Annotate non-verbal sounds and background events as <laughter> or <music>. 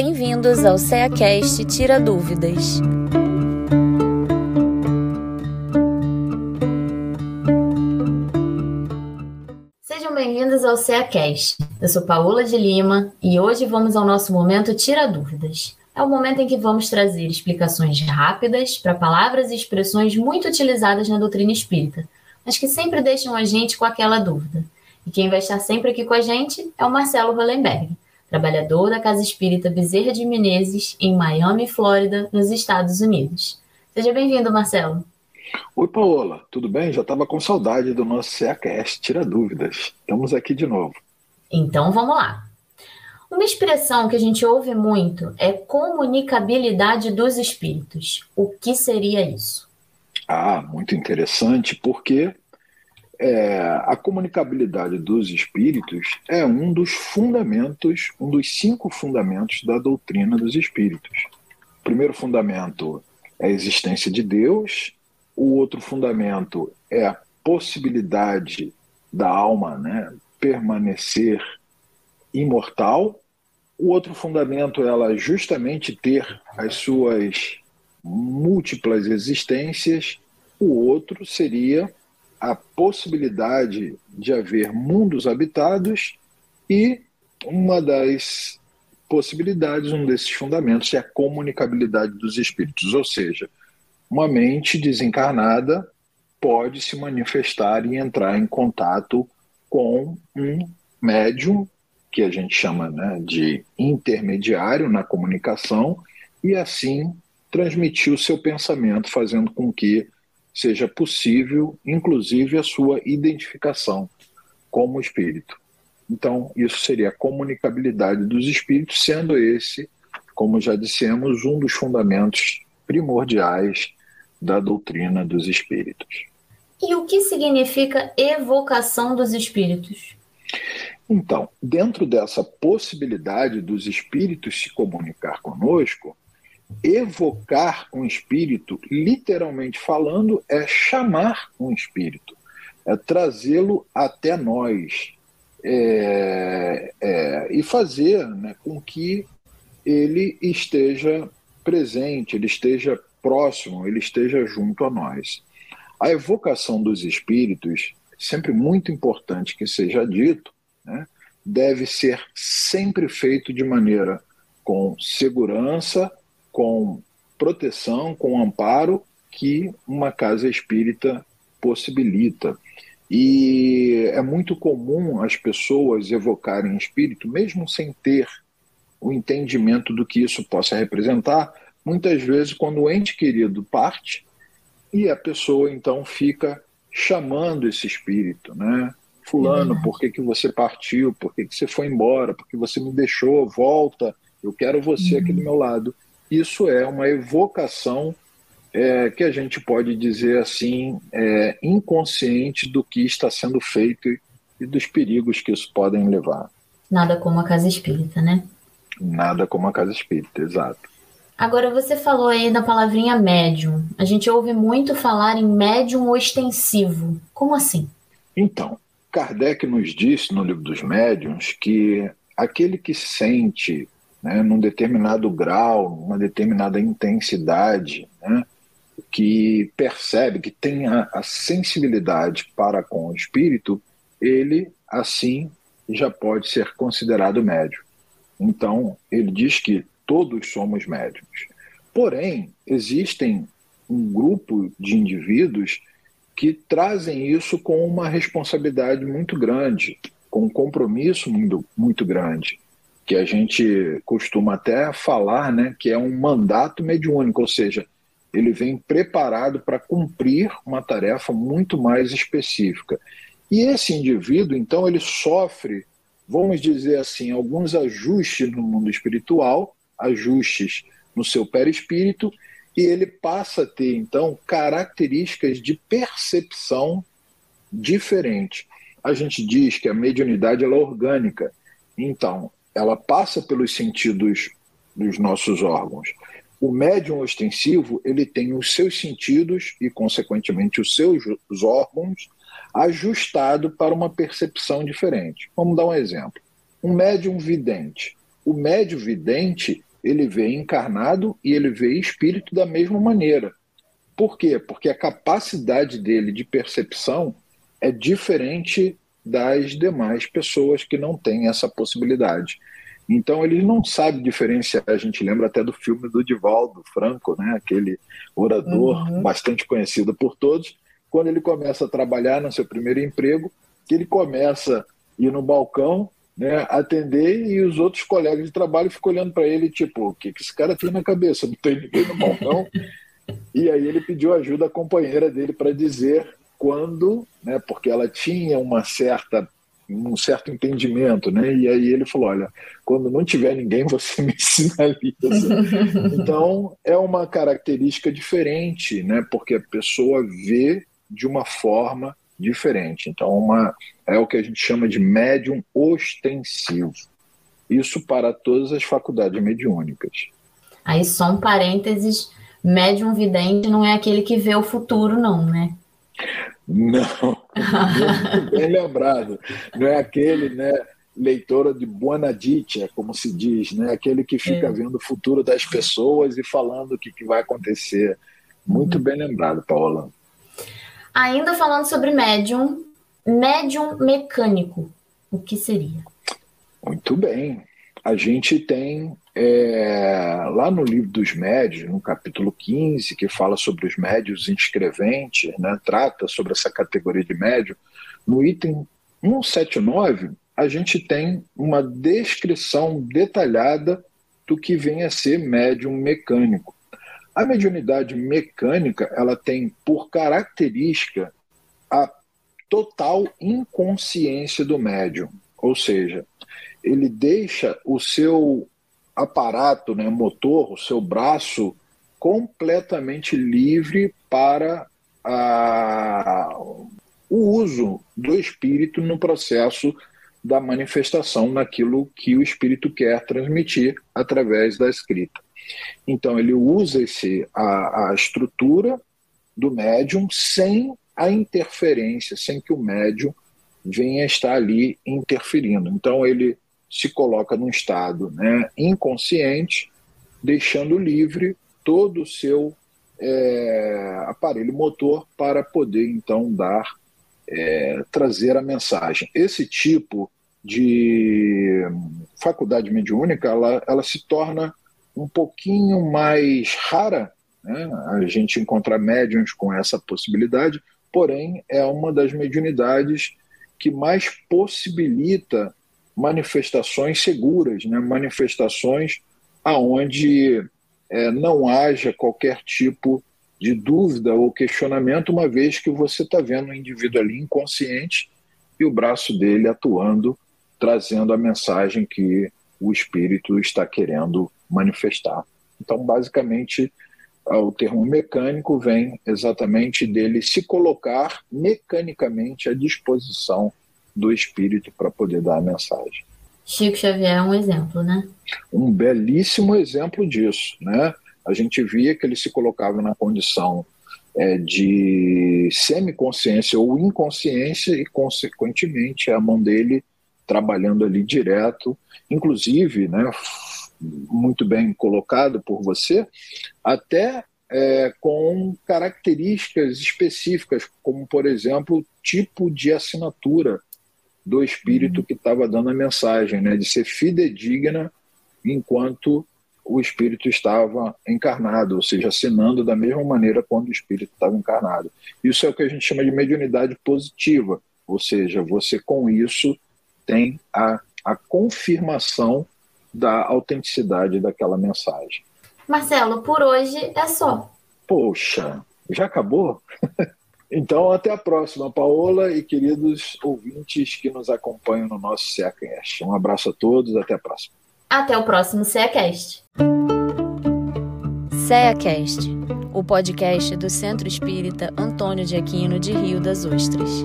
Bem-vindos ao CEACast Tira Dúvidas. Sejam bem-vindos ao CEACast. Eu sou Paola de Lima e hoje vamos ao nosso momento Tira Dúvidas. É o momento em que vamos trazer explicações rápidas para palavras e expressões muito utilizadas na doutrina espírita, mas que sempre deixam a gente com aquela dúvida. E quem vai estar sempre aqui com a gente é o Marcelo Hollenberg, trabalhador da Casa Espírita Bezerra de Menezes, em Miami, Flórida, nos Estados Unidos. Seja bem-vindo, Marcelo. Oi, Paola, tudo bem? Já estava com saudade do nosso CACast, tira dúvidas. Estamos aqui de novo. Então vamos lá. Uma expressão que a gente ouve muito é comunicabilidade dos espíritos. O que seria isso? Ah, muito interessante, porque é, a comunicabilidade dos espíritos é um dos fundamentos, um dos cinco fundamentos da doutrina dos espíritos. O primeiro fundamento é a existência de Deus, o outro fundamento é a possibilidade da alma né, permanecer imortal. O outro fundamento é ela justamente ter as suas múltiplas existências. O outro seria a possibilidade de haver mundos habitados e uma das possibilidades, um desses fundamentos é a comunicabilidade dos espíritos, ou seja, uma mente desencarnada pode se manifestar e entrar em contato com um médium que a gente chama né, de intermediário na comunicação, e assim transmitir o seu pensamento, fazendo com que seja possível, inclusive, a sua identificação como espírito. Então, isso seria a comunicabilidade dos espíritos, sendo esse, como já dissemos, um dos fundamentos primordiais da doutrina dos espíritos. E o que significa evocação dos espíritos? Então, dentro dessa possibilidade dos espíritos se comunicar conosco, evocar um espírito, literalmente falando, é chamar um espírito, é trazê-lo até nós é, é, e fazer né, com que ele esteja presente, ele esteja próximo, ele esteja junto a nós. A evocação dos espíritos, sempre muito importante que seja dito, né, deve ser sempre feito de maneira com segurança, com proteção, com amparo que uma casa espírita possibilita. E é muito comum as pessoas evocarem espírito, mesmo sem ter o entendimento do que isso possa representar, muitas vezes quando o ente querido parte e a pessoa então fica chamando esse espírito, né? Fulano, uhum. por que, que você partiu? Por que, que você foi embora? Por que você me deixou? Volta, eu quero você uhum. aqui do meu lado. Isso é uma evocação é, que a gente pode dizer assim, é, inconsciente do que está sendo feito e dos perigos que isso podem levar. Nada como a casa espírita, né? Nada como a casa espírita, exato. Agora, você falou aí da palavrinha médium. A gente ouve muito falar em médium ostensivo. Como assim? Então, Kardec nos disse no livro dos médiuns que aquele que sente né, num determinado grau, numa determinada intensidade, né, que percebe, que tem a, a sensibilidade para com o espírito, ele assim já pode ser considerado médium. Então, ele diz que todos somos médiums. Porém, existem um grupo de indivíduos que trazem isso com uma responsabilidade muito grande, com um compromisso muito, muito grande, que a gente costuma até falar né, que é um mandato mediúnico, ou seja, ele vem preparado para cumprir uma tarefa muito mais específica. E esse indivíduo, então, ele sofre, vamos dizer assim, alguns ajustes no mundo espiritual, ajustes no seu perispírito, e ele passa a ter, então, características de percepção diferente. A gente diz que a mediunidade é orgânica, então, ela passa pelos sentidos dos nossos órgãos. O médium ostensivo, ele tem os seus sentidos e, consequentemente, os seus órgãos ajustado para uma percepção diferente. Vamos dar um exemplo. Um médium vidente. O médium vidente, ele vê encarnado e ele vê espírito da mesma maneira. Por quê? Porque a capacidade dele de percepção é diferente das demais pessoas que não têm essa possibilidade. Então ele não sabe diferenciar. A gente lembra até do filme do Divaldo Franco, né? aquele orador uhum. bastante conhecido por todos. Quando ele começa a trabalhar no seu primeiro emprego, que ele começa a ir no balcão, né, atender e os outros colegas de trabalho ficam olhando para ele, tipo, o que, que esse cara tem na cabeça? Não tem ninguém no balcão. <laughs> e aí ele pediu ajuda à companheira dele para dizer quando, né, porque ela tinha uma certa um certo entendimento, né? E aí ele falou, olha, quando não tiver ninguém, <laughs> você me sinaliza. então é uma característica diferente, né? Porque a pessoa vê de uma forma diferente. Então uma é o que a gente chama de médium ostensivo. Isso para todas as faculdades mediúnicas. Aí só um parênteses, médium vidente não é aquele que vê o futuro, não, né? Não, <laughs> bem lembrado. Não é aquele, né, leitora de buona dicha, como se diz, né? Aquele que fica é. vendo o futuro das pessoas e falando o que, que vai acontecer. Muito bem lembrado, Paola. Ainda falando sobre médium, médium mecânico, o que seria? Muito bem. A gente tem é, lá no livro dos médios, no capítulo 15, que fala sobre os médios inscreventes, né, trata sobre essa categoria de médio, no item 179, a gente tem uma descrição detalhada do que vem a ser médium mecânico. A mediunidade mecânica, ela tem por característica a total inconsciência do médium, ou seja, ele deixa o seu aparato, né, motor, o seu braço completamente livre para a, o uso do espírito no processo da manifestação naquilo que o espírito quer transmitir através da escrita. Então ele usa esse, a, a estrutura do médium sem a interferência, sem que o médium venha estar ali interferindo. Então ele se coloca num estado né, inconsciente, deixando livre todo o seu é, aparelho motor para poder então dar é, trazer a mensagem. Esse tipo de faculdade mediúnica ela, ela se torna um pouquinho mais rara, né? a gente encontrar médiums com essa possibilidade, porém é uma das mediunidades que mais possibilita manifestações seguras, né? manifestações aonde é, não haja qualquer tipo de dúvida ou questionamento, uma vez que você está vendo o indivíduo ali inconsciente e o braço dele atuando, trazendo a mensagem que o espírito está querendo manifestar. Então, basicamente, o termo mecânico vem exatamente dele se colocar mecanicamente à disposição do espírito para poder dar a mensagem. Chico Xavier é um exemplo, né? Um belíssimo exemplo disso, né? A gente via que ele se colocava na condição é, de semiconsciência ou inconsciência e, consequentemente, a mão dele trabalhando ali direto, inclusive, né, muito bem colocado por você, até é, com características específicas, como, por exemplo, tipo de assinatura do espírito uhum. que estava dando a mensagem, né, de ser fidedigna enquanto o espírito estava encarnado, ou seja, assinando da mesma maneira quando o espírito estava encarnado. Isso é o que a gente chama de mediunidade positiva, ou seja, você com isso tem a, a confirmação da autenticidade daquela mensagem. Marcelo, por hoje é só. Poxa, já acabou? <laughs> Então, até a próxima, Paola e queridos ouvintes que nos acompanham no nosso CEACast. Um abraço a todos, até a próxima. Até o próximo CEACast. CEACast, o podcast do Centro Espírita Antônio de Aquino de Rio das Ostras.